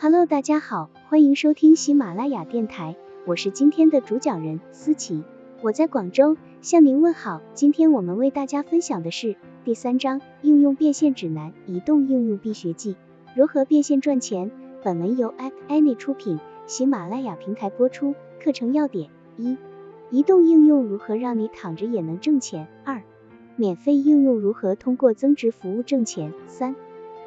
Hello，大家好，欢迎收听喜马拉雅电台，我是今天的主讲人思琪，我在广州向您问好。今天我们为大家分享的是第三章应用变现指南，移动应用必学记，如何变现赚钱。本文由 App Annie 出品，喜马拉雅平台播出。课程要点：一、移动应用如何让你躺着也能挣钱？二、免费应用如何通过增值服务挣钱？三、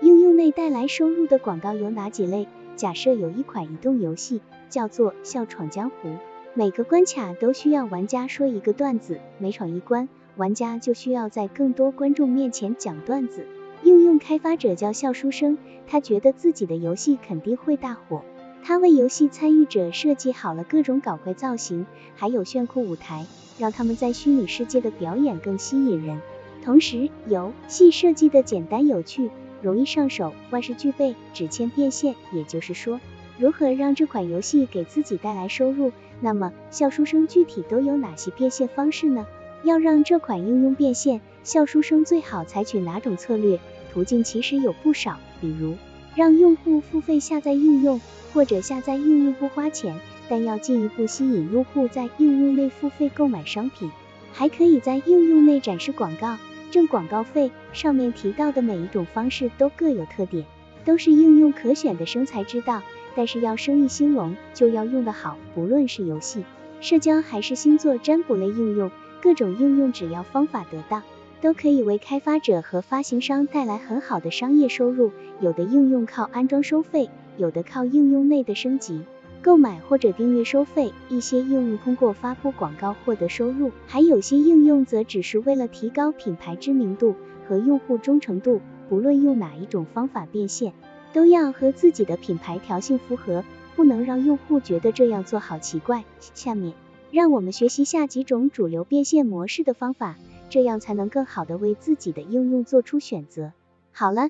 应用内带来收入的广告有哪几类？假设有一款移动游戏叫做《笑闯江湖》，每个关卡都需要玩家说一个段子，每闯一关，玩家就需要在更多观众面前讲段子。应用开发者叫笑书生，他觉得自己的游戏肯定会大火。他为游戏参与者设计好了各种搞怪造型，还有炫酷舞台，让他们在虚拟世界的表演更吸引人。同时，游戏设计的简单有趣，容易上手，万事俱备，只欠变现。也就是说，如何让这款游戏给自己带来收入？那么，笑书生具体都有哪些变现方式呢？要让这款应用变现，笑书生最好采取哪种策略？途径其实有不少，比如让用户付费下载应用。或者下载应用不花钱，但要进一步吸引用户在应用内付费购买商品，还可以在应用内展示广告，挣广告费。上面提到的每一种方式都各有特点，都是应用可选的生财之道。但是要生意兴隆，就要用得好。不论是游戏、社交还是星座占卜类应用，各种应用只要方法得当，都可以为开发者和发行商带来很好的商业收入。有的应用靠安装收费。有的靠应用内的升级、购买或者订阅收费，一些应用通过发布广告获得收入，还有些应用则只是为了提高品牌知名度和用户忠诚度。不论用哪一种方法变现，都要和自己的品牌调性符合，不能让用户觉得这样做好奇怪。下面让我们学习下几种主流变现模式的方法，这样才能更好的为自己的应用做出选择。好了。